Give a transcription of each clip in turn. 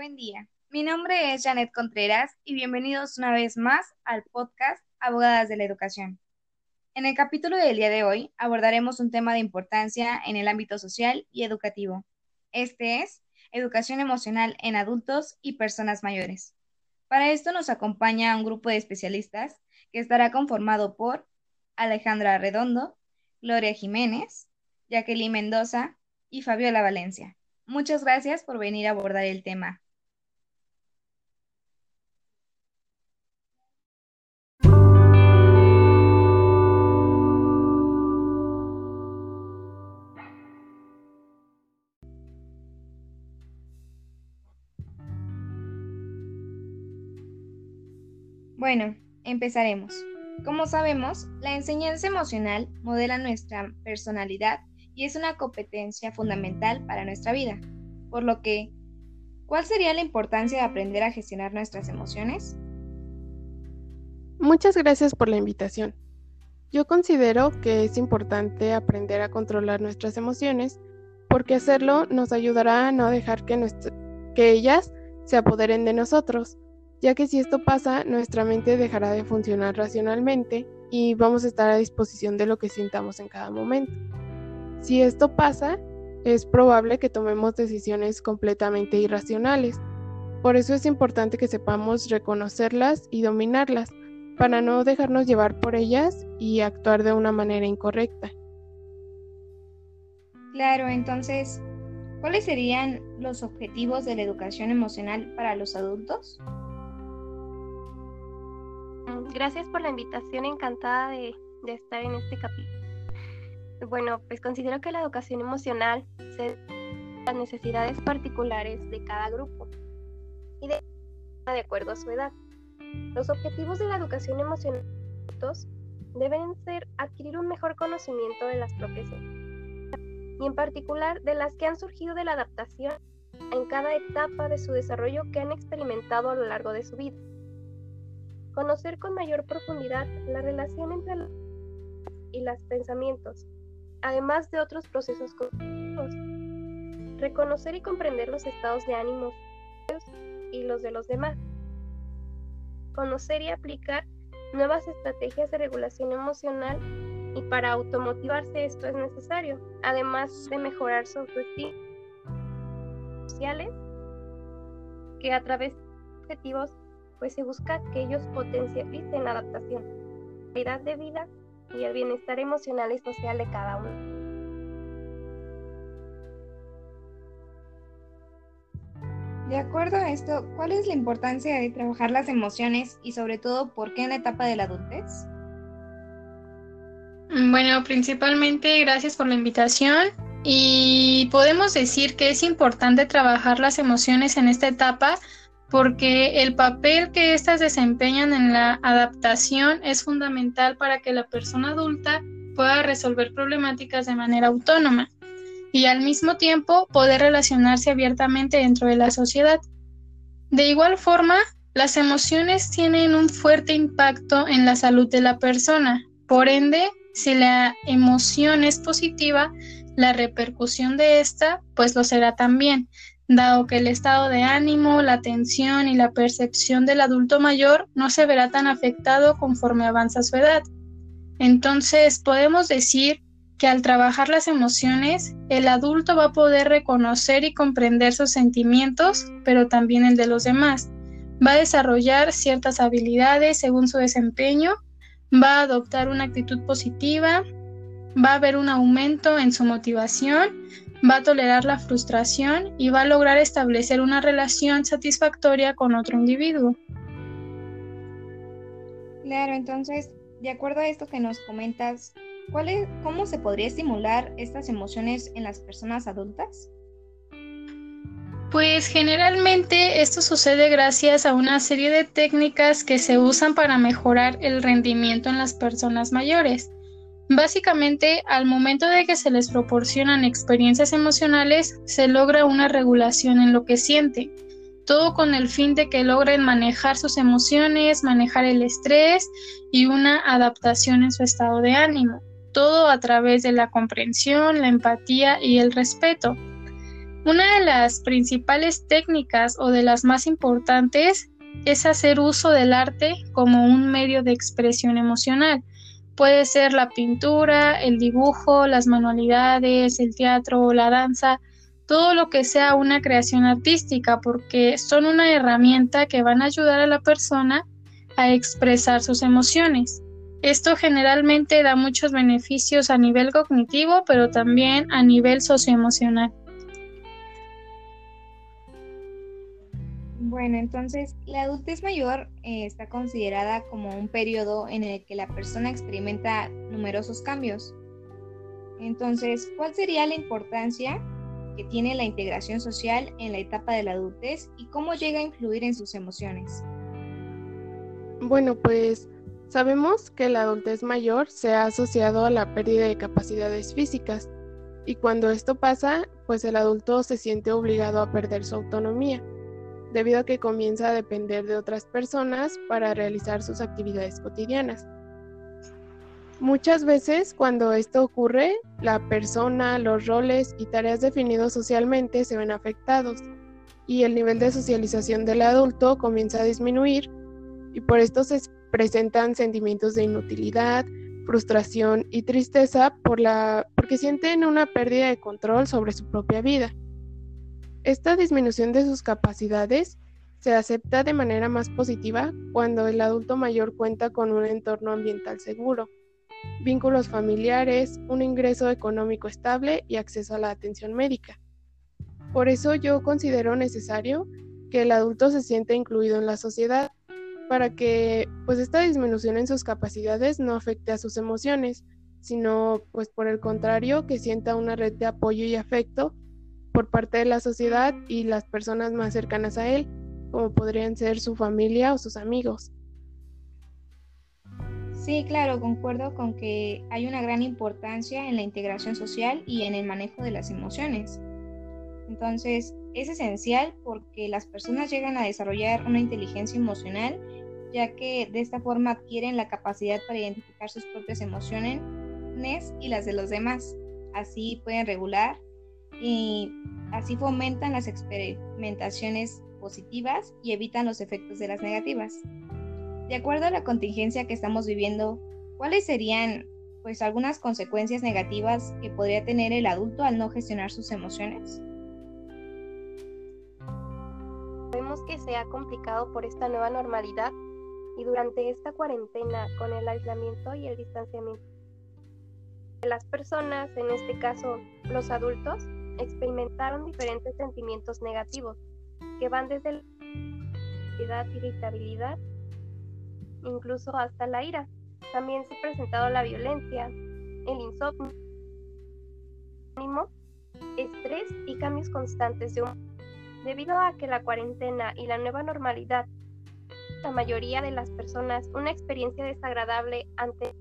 Buen día. Mi nombre es Janet Contreras y bienvenidos una vez más al podcast Abogadas de la Educación. En el capítulo del día de hoy abordaremos un tema de importancia en el ámbito social y educativo. Este es educación emocional en adultos y personas mayores. Para esto nos acompaña un grupo de especialistas que estará conformado por Alejandra Redondo, Gloria Jiménez, Jacqueline Mendoza y Fabiola Valencia. Muchas gracias por venir a abordar el tema. Bueno, empezaremos. Como sabemos, la enseñanza emocional modela nuestra personalidad y es una competencia fundamental para nuestra vida. Por lo que, ¿cuál sería la importancia de aprender a gestionar nuestras emociones? Muchas gracias por la invitación. Yo considero que es importante aprender a controlar nuestras emociones porque hacerlo nos ayudará a no dejar que, ellas se apoderen de nosotros, ya que si esto pasa, nuestra mente dejará de funcionar racionalmente y vamos a estar a disposición de lo que sintamos en cada momento. Si esto pasa, es probable que tomemos decisiones completamente irracionales. Por eso es importante que sepamos reconocerlas y dominarlas, para no dejarnos llevar por ellas y actuar de una manera incorrecta. Claro, entonces, ¿cuáles serían los objetivos de la educación emocional para los adultos? Gracias por la invitación, encantada de, estar en este capítulo. Bueno, pues considero que la educación emocional se las necesidades particulares de cada grupo y de, de acuerdo a su edad. Los objetivos de la educación emocional deben ser adquirir un mejor conocimiento de las propias y en particular de las que han surgido de la adaptación en cada etapa de su desarrollo que han experimentado a lo largo de su vida. Conocer con mayor profundidad la relación entre los y los pensamientos, además de otros procesos cognitivos. Reconocer y comprender los estados de ánimo y los de los demás. Conocer y aplicar nuevas estrategias de regulación emocional y para automotivarse esto es necesario, además de mejorar sus objetivos sociales, que a través de objetivos pues se busca que ellos potencialicen la adaptación, calidad de vida y el bienestar emocional y social de cada uno. De acuerdo a esto, ¿cuál es la importancia de trabajar las emociones y sobre todo por qué en la etapa de la adultez? Bueno, principalmente gracias por la invitación y podemos decir que es importante trabajar las emociones en esta etapa porque el papel que éstas desempeñan en la adaptación es fundamental para que la persona adulta pueda resolver problemáticas de manera autónoma y al mismo tiempo poder relacionarse abiertamente dentro de la sociedad. De igual forma, las emociones tienen un fuerte impacto en la salud de la persona. Por ende, si la emoción es positiva, la repercusión de esta pues lo será también, dado que el estado de ánimo, la atención y la percepción del adulto mayor no se verá tan afectado conforme avanza su edad. Entonces, podemos decir que al trabajar las emociones, el adulto va a poder reconocer y comprender sus sentimientos, pero también el de los demás. Va a desarrollar ciertas habilidades según su desempeño, va a adoptar una actitud positiva, va a haber un aumento en su motivación, va a tolerar la frustración y va a lograr establecer una relación satisfactoria con otro individuo. Claro, entonces, de acuerdo a esto que nos comentas, ¿cuál es, ¿cómo se podría estimular estas emociones en las personas adultas? Pues generalmente esto sucede gracias a una serie de técnicas que se usan para mejorar el rendimiento en las personas mayores. Básicamente, al momento de que se les proporcionan experiencias emocionales, se logra una regulación en lo que sienten, todo con el fin de que logren manejar sus emociones, manejar el estrés y una adaptación en su estado de ánimo, todo a través de la comprensión, la empatía y el respeto. Una de las principales técnicas o de las más importantes es hacer uso del arte como un medio de expresión emocional. Puede ser la pintura, el dibujo, las manualidades, el teatro, la danza, todo lo que sea una creación artística, porque son una herramienta que van a ayudar a la persona a expresar sus emociones. Esto generalmente da muchos beneficios a nivel cognitivo, pero también a nivel socioemocional. Bueno, entonces la adultez mayor eh, está considerada como un periodo en el que la persona experimenta numerosos cambios. Entonces, ¿cuál sería la importancia que tiene la integración social en la etapa de la adultez y cómo llega a influir en sus emociones? Bueno, pues Sabemos que la adultez mayor se ha asociado a la pérdida de capacidades físicas y cuando esto pasa, pues el adulto se siente obligado a perder su autonomía, debido a que comienza a depender de otras personas para realizar sus actividades cotidianas. Muchas veces cuando esto ocurre, la persona, los roles y tareas definidos socialmente se ven afectados y el nivel de socialización del adulto comienza a disminuir y por esto se presentan sentimientos de inutilidad, frustración y tristeza por la, porque sienten una pérdida de control sobre su propia vida. Esta disminución de sus capacidades se acepta de manera más positiva cuando el adulto mayor cuenta con un entorno ambiental seguro, vínculos familiares, un ingreso económico estable y acceso a la atención médica. Por eso yo considero necesario que el adulto se sienta incluido en la sociedad para que pues esta disminución en sus capacidades no afecte a sus emociones, sino pues por el contrario que sienta una red de apoyo y afecto por parte de la sociedad y las personas más cercanas a él, como podrían ser su familia o sus amigos. Sí, claro, concuerdo con que hay una gran importancia en la integración social y en el manejo de las emociones. Entonces, es esencial porque las personas llegan a desarrollar una inteligencia emocional ya que de esta forma adquieren la capacidad para identificar sus propias emociones y las de los demás. Así pueden regular y así fomentan las experimentaciones positivas y evitan los efectos de las negativas. De acuerdo a la contingencia que estamos viviendo, ¿cuáles serían pues algunas consecuencias negativas que podría tener el adulto al no gestionar sus emociones? Vemos que se ha complicado por esta nueva normalidad y durante esta cuarentena con el aislamiento y el distanciamiento. Las personas, en este caso los adultos, experimentaron diferentes sentimientos negativos que van desde la irritabilidad, incluso hasta la ira. También se ha presentado la violencia, el insomnio, estrés y cambios constantes de humor. Debido a que la cuarentena y la nueva normalidad la mayoría de las personas una experiencia desagradable ante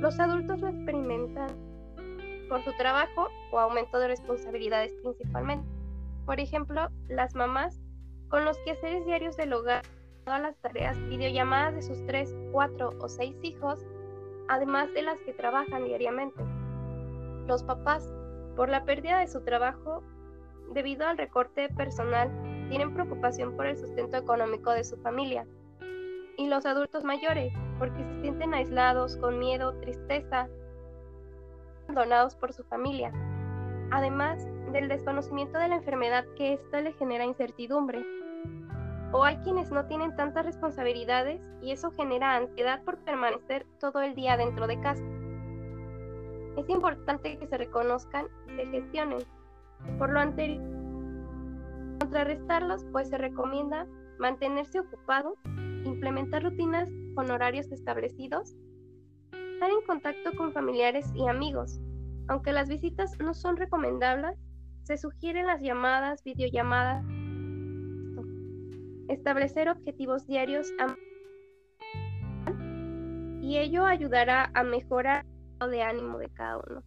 los adultos lo experimentan por su trabajo o aumento de responsabilidades principalmente. Por ejemplo, las mamás con los quehaceres diarios del hogar, todas las tareas, videollamadas de sus tres, cuatro o seis hijos, además de las que trabajan diariamente. Los papás, por la pérdida de su trabajo debido al recorte personal tienen preocupación por el sustento económico de su familia. Y los adultos mayores, porque se sienten aislados, con miedo, tristeza, abandonados por su familia. Además del desconocimiento de la enfermedad que ésta le genera incertidumbre. O hay quienes no tienen tantas responsabilidades y eso genera ansiedad por permanecer todo el día dentro de casa. Es importante que se reconozcan y se gestionen. Por lo anterior, contrarrestarlos, pues se recomienda mantenerse ocupado, implementar rutinas con horarios establecidos, estar en contacto con familiares y amigos. Aunque las visitas no son recomendables, se sugieren las llamadas, videollamadas, establecer objetivos diarios y ello ayudará a mejorar el estado de ánimo de cada uno.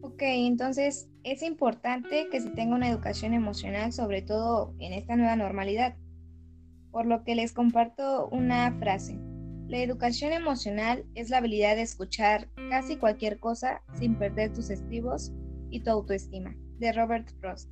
Ok, entonces es importante que se tenga una educación emocional, sobre todo en esta nueva normalidad. Por lo que les comparto una frase. La educación emocional es la habilidad de escuchar casi cualquier cosa sin perder tus estribos y tu autoestima, de Robert Frost.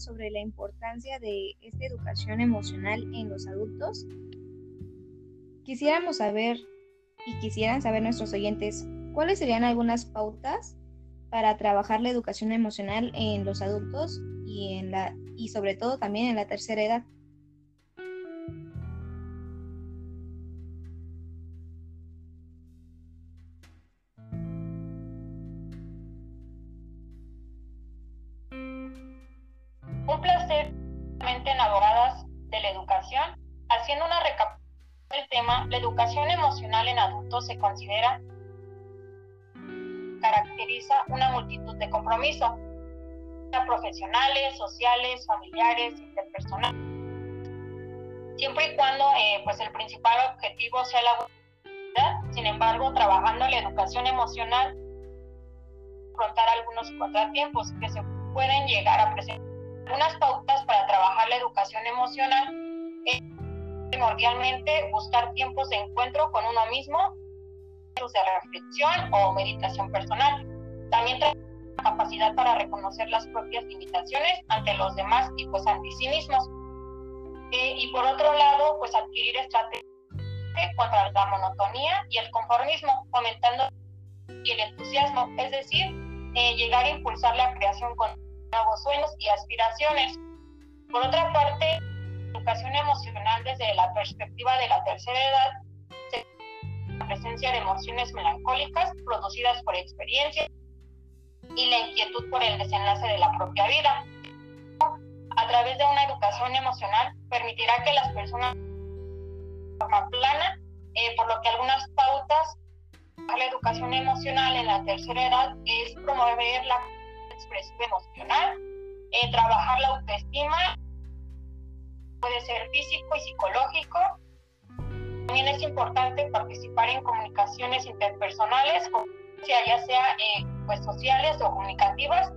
Sobre la importancia de esta educación emocional en los adultos, Quisiéramos saber y quisieran saber nuestros oyentes cuáles serían algunas pautas para trabajar la educación emocional en los adultos y en la y sobre todo también en la tercera edad. Haciendo una recapitulación el tema, la educación emocional en adultos se considera caracteriza una multitud de compromisos profesionales, sociales, familiares, interpersonales, siempre y cuando eh, pues el principal objetivo sea la voluntad. Sin embargo, trabajando la educación emocional, afrontar algunos contratiempos que se pueden llegar a presentar. Algunas pautas para trabajar la educación emocional primordialmente buscar tiempos de encuentro con uno mismo, de reflexión o meditación personal. También la capacidad para reconocer las propias limitaciones ante los demás y pues ante. Eh, y por otro lado, pues adquirir estrategias contra la monotonía y el conformismo, fomentando el entusiasmo, es decir, eh, llegar a impulsar la creación con nuevos sueños y aspiraciones. Por otra parte, educación emocional desde la perspectiva de la tercera edad, la presencia de emociones melancólicas producidas por experiencias y la inquietud por el desenlace de la propia vida. A través de una educación emocional permitirá que las personas de forma plana, eh, por lo que algunas pautas a la educación emocional en la tercera edad es promover la expresión emocional, eh, trabajar la autoestima puede ser físico y psicológico. También es importante participar en comunicaciones interpersonales, ya sea eh, pues sociales o comunicativas.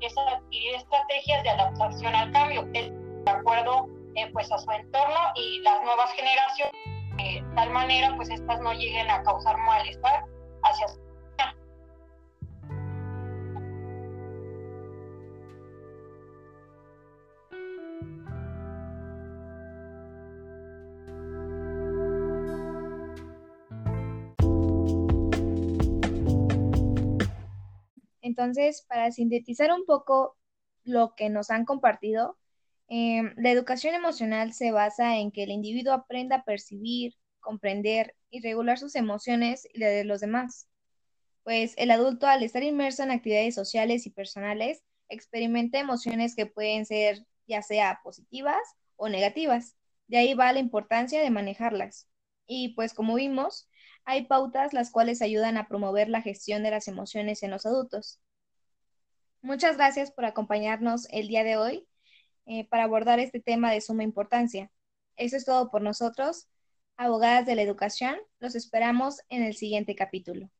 Es adquirir estrategias de adaptación al cambio, de acuerdo eh, pues a su entorno y las nuevas generaciones, de tal manera pues estas no lleguen a causar malestar hacia su Entonces, para sintetizar un poco lo que nos han compartido, em, la educación emocional se basa en que el individuo aprenda a percibir, comprender y regular sus emociones y las de los demás. Pues el adulto, al estar inmerso en actividades sociales y personales, experimenta emociones que pueden ser ya sea positivas o negativas. De ahí va la importancia de manejarlas. Y pues como vimos, hay pautas las cuales ayudan a promover la gestión de las emociones en los adultos. Muchas gracias por acompañarnos el día de hoy eh, para abordar este tema de suma importancia. Eso es todo por nosotros. Abogadas de la Educación, los esperamos en el siguiente capítulo.